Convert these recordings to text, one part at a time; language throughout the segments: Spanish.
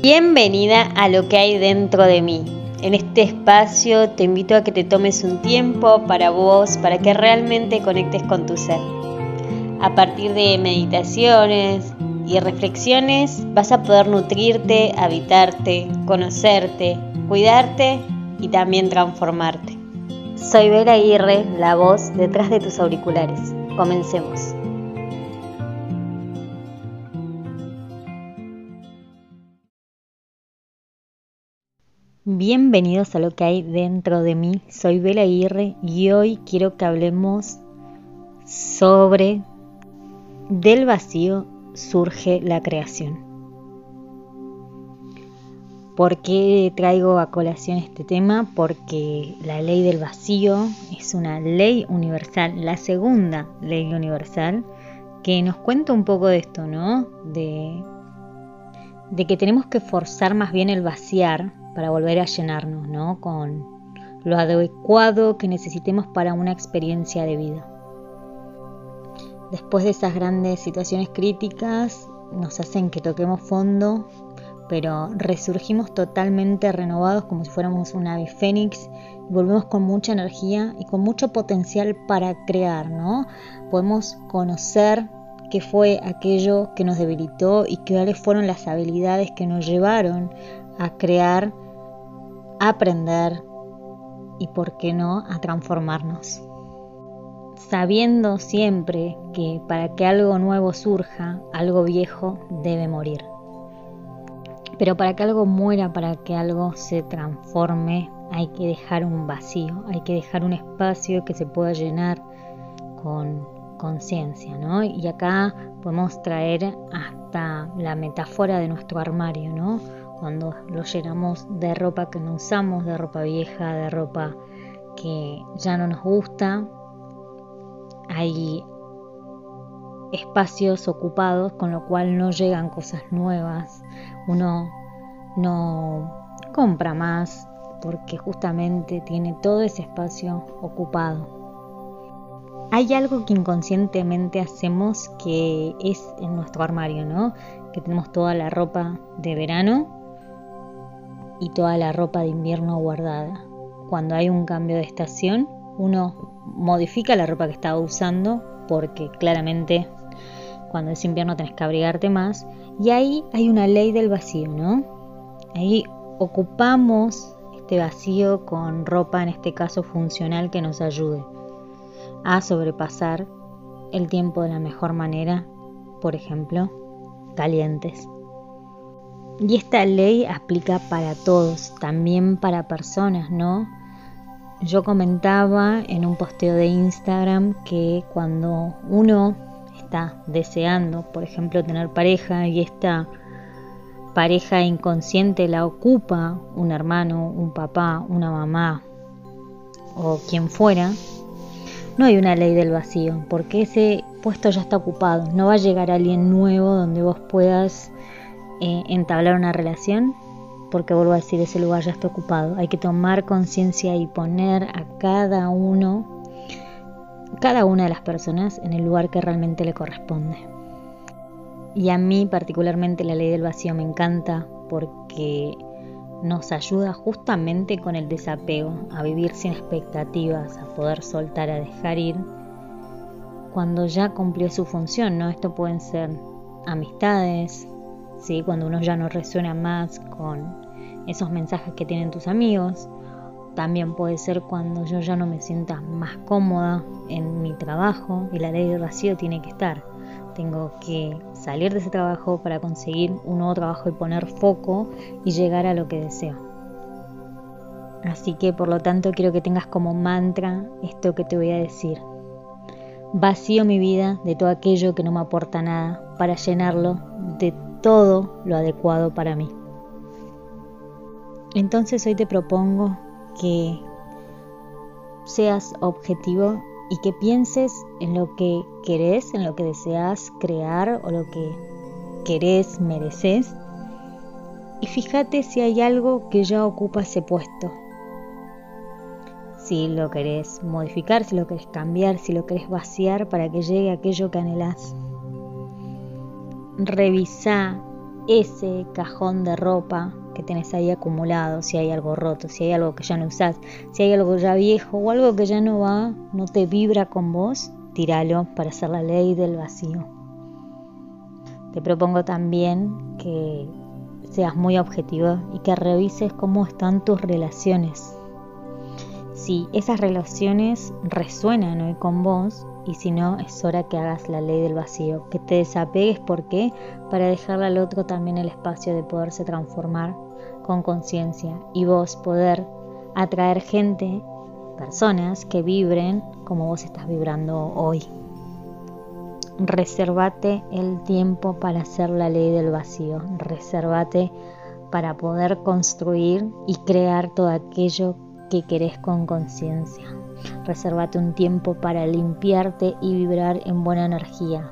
Bienvenida a lo que hay dentro de mí. En este espacio te invito a que te tomes un tiempo para vos, para que realmente conectes con tu ser. A partir de meditaciones y reflexiones vas a poder nutrirte, habitarte, conocerte, cuidarte y también transformarte. Soy Vera Aguirre, la voz detrás de tus auriculares. Comencemos. Bienvenidos a lo que hay dentro de mí. Soy Bela Aguirre y hoy quiero que hablemos sobre del vacío surge la creación. ¿Por qué traigo a colación este tema? Porque la ley del vacío es una ley universal, la segunda ley universal, que nos cuenta un poco de esto, ¿no? De, de que tenemos que forzar más bien el vaciar para volver a llenarnos, ¿no? Con lo adecuado que necesitemos para una experiencia de vida. Después de esas grandes situaciones críticas, nos hacen que toquemos fondo, pero resurgimos totalmente renovados como si fuéramos un ave fénix volvemos con mucha energía y con mucho potencial para crear, ¿no? Podemos conocer qué fue aquello que nos debilitó y cuáles fueron las habilidades que nos llevaron a crear aprender y, por qué no, a transformarnos. Sabiendo siempre que para que algo nuevo surja, algo viejo debe morir. Pero para que algo muera, para que algo se transforme, hay que dejar un vacío, hay que dejar un espacio que se pueda llenar con conciencia, ¿no? Y acá podemos traer hasta la metáfora de nuestro armario, ¿no? cuando lo llenamos de ropa que no usamos, de ropa vieja, de ropa que ya no nos gusta. Hay espacios ocupados, con lo cual no llegan cosas nuevas. Uno no compra más porque justamente tiene todo ese espacio ocupado. Hay algo que inconscientemente hacemos que es en nuestro armario, ¿no? Que tenemos toda la ropa de verano y toda la ropa de invierno guardada. Cuando hay un cambio de estación, uno modifica la ropa que estaba usando porque claramente cuando es invierno tenés que abrigarte más y ahí hay una ley del vacío, ¿no? Ahí ocupamos este vacío con ropa, en este caso funcional, que nos ayude a sobrepasar el tiempo de la mejor manera, por ejemplo, calientes. Y esta ley aplica para todos, también para personas, ¿no? Yo comentaba en un posteo de Instagram que cuando uno está deseando, por ejemplo, tener pareja y esta pareja inconsciente la ocupa un hermano, un papá, una mamá o quien fuera, no hay una ley del vacío, porque ese puesto ya está ocupado. No va a llegar alguien nuevo donde vos puedas eh, entablar una relación, porque vuelvo a decir, ese lugar ya está ocupado. Hay que tomar conciencia y poner a cada uno, cada una de las personas en el lugar que realmente le corresponde. Y a mí particularmente la ley del vacío me encanta porque nos ayuda justamente con el desapego, a vivir sin expectativas, a poder soltar, a dejar ir, cuando ya cumplió su función, ¿no? Esto pueden ser amistades, ¿sí? cuando uno ya no resuena más con esos mensajes que tienen tus amigos. También puede ser cuando yo ya no me sienta más cómoda en mi trabajo y la ley del vacío tiene que estar. Tengo que salir de ese trabajo para conseguir un nuevo trabajo y poner foco y llegar a lo que deseo. Así que por lo tanto quiero que tengas como mantra esto que te voy a decir. Vacío mi vida de todo aquello que no me aporta nada para llenarlo de todo lo adecuado para mí. Entonces hoy te propongo que seas objetivo y que pienses en lo que querés, en lo que deseas crear o lo que querés, mereces. Y fíjate si hay algo que ya ocupa ese puesto. Si lo querés modificar, si lo querés cambiar, si lo querés vaciar para que llegue aquello que anhelás. Revisa ese cajón de ropa que tenés ahí acumulado, si hay algo roto, si hay algo que ya no usás, si hay algo ya viejo o algo que ya no va, no te vibra con vos, tíralo para hacer la ley del vacío. Te propongo también que seas muy objetivo y que revises cómo están tus relaciones. Si esas relaciones resuenan hoy con vos y si no, es hora que hagas la ley del vacío, que te desapegues, ¿por qué? Para dejarle al otro también el espacio de poderse transformar con conciencia y vos poder atraer gente, personas que vibren como vos estás vibrando hoy. Reservate el tiempo para hacer la ley del vacío. Reservate para poder construir y crear todo aquello que querés con conciencia. Reservate un tiempo para limpiarte y vibrar en buena energía.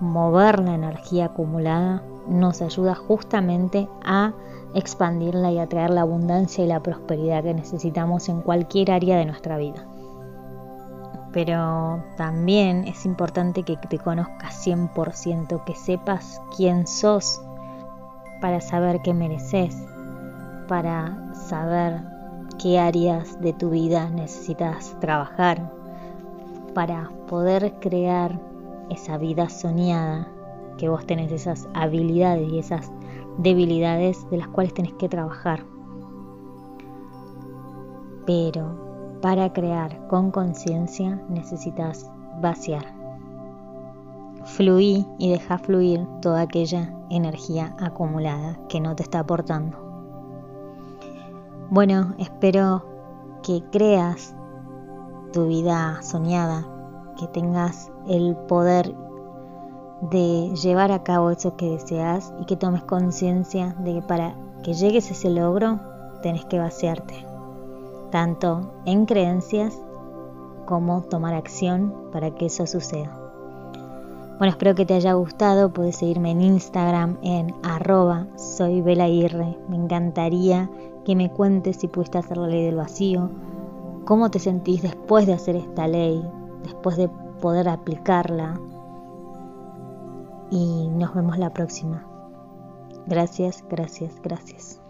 Mover la energía acumulada nos ayuda justamente a expandirla y atraer la abundancia y la prosperidad que necesitamos en cualquier área de nuestra vida. Pero también es importante que te conozcas 100%, que sepas quién sos para saber qué mereces, para saber qué áreas de tu vida necesitas trabajar, para poder crear esa vida soñada, que vos tenés esas habilidades y esas debilidades de las cuales tenés que trabajar. Pero para crear con conciencia necesitas vaciar. Fluí y deja fluir toda aquella energía acumulada que no te está aportando. Bueno, espero que creas tu vida soñada, que tengas el poder de llevar a cabo eso que deseas y que tomes conciencia de que para que llegues a ese logro tenés que vaciarte tanto en creencias como tomar acción para que eso suceda. Bueno, espero que te haya gustado. Puedes seguirme en Instagram en arroba soy Me encantaría que me cuentes si pudiste hacer la ley del vacío, cómo te sentís después de hacer esta ley, después de poder aplicarla. Y nos vemos la próxima. Gracias, gracias, gracias.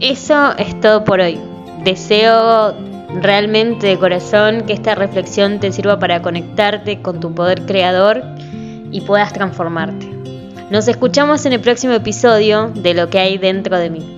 Eso es todo por hoy. Deseo realmente de corazón que esta reflexión te sirva para conectarte con tu poder creador y puedas transformarte. Nos escuchamos en el próximo episodio de Lo que hay dentro de mí.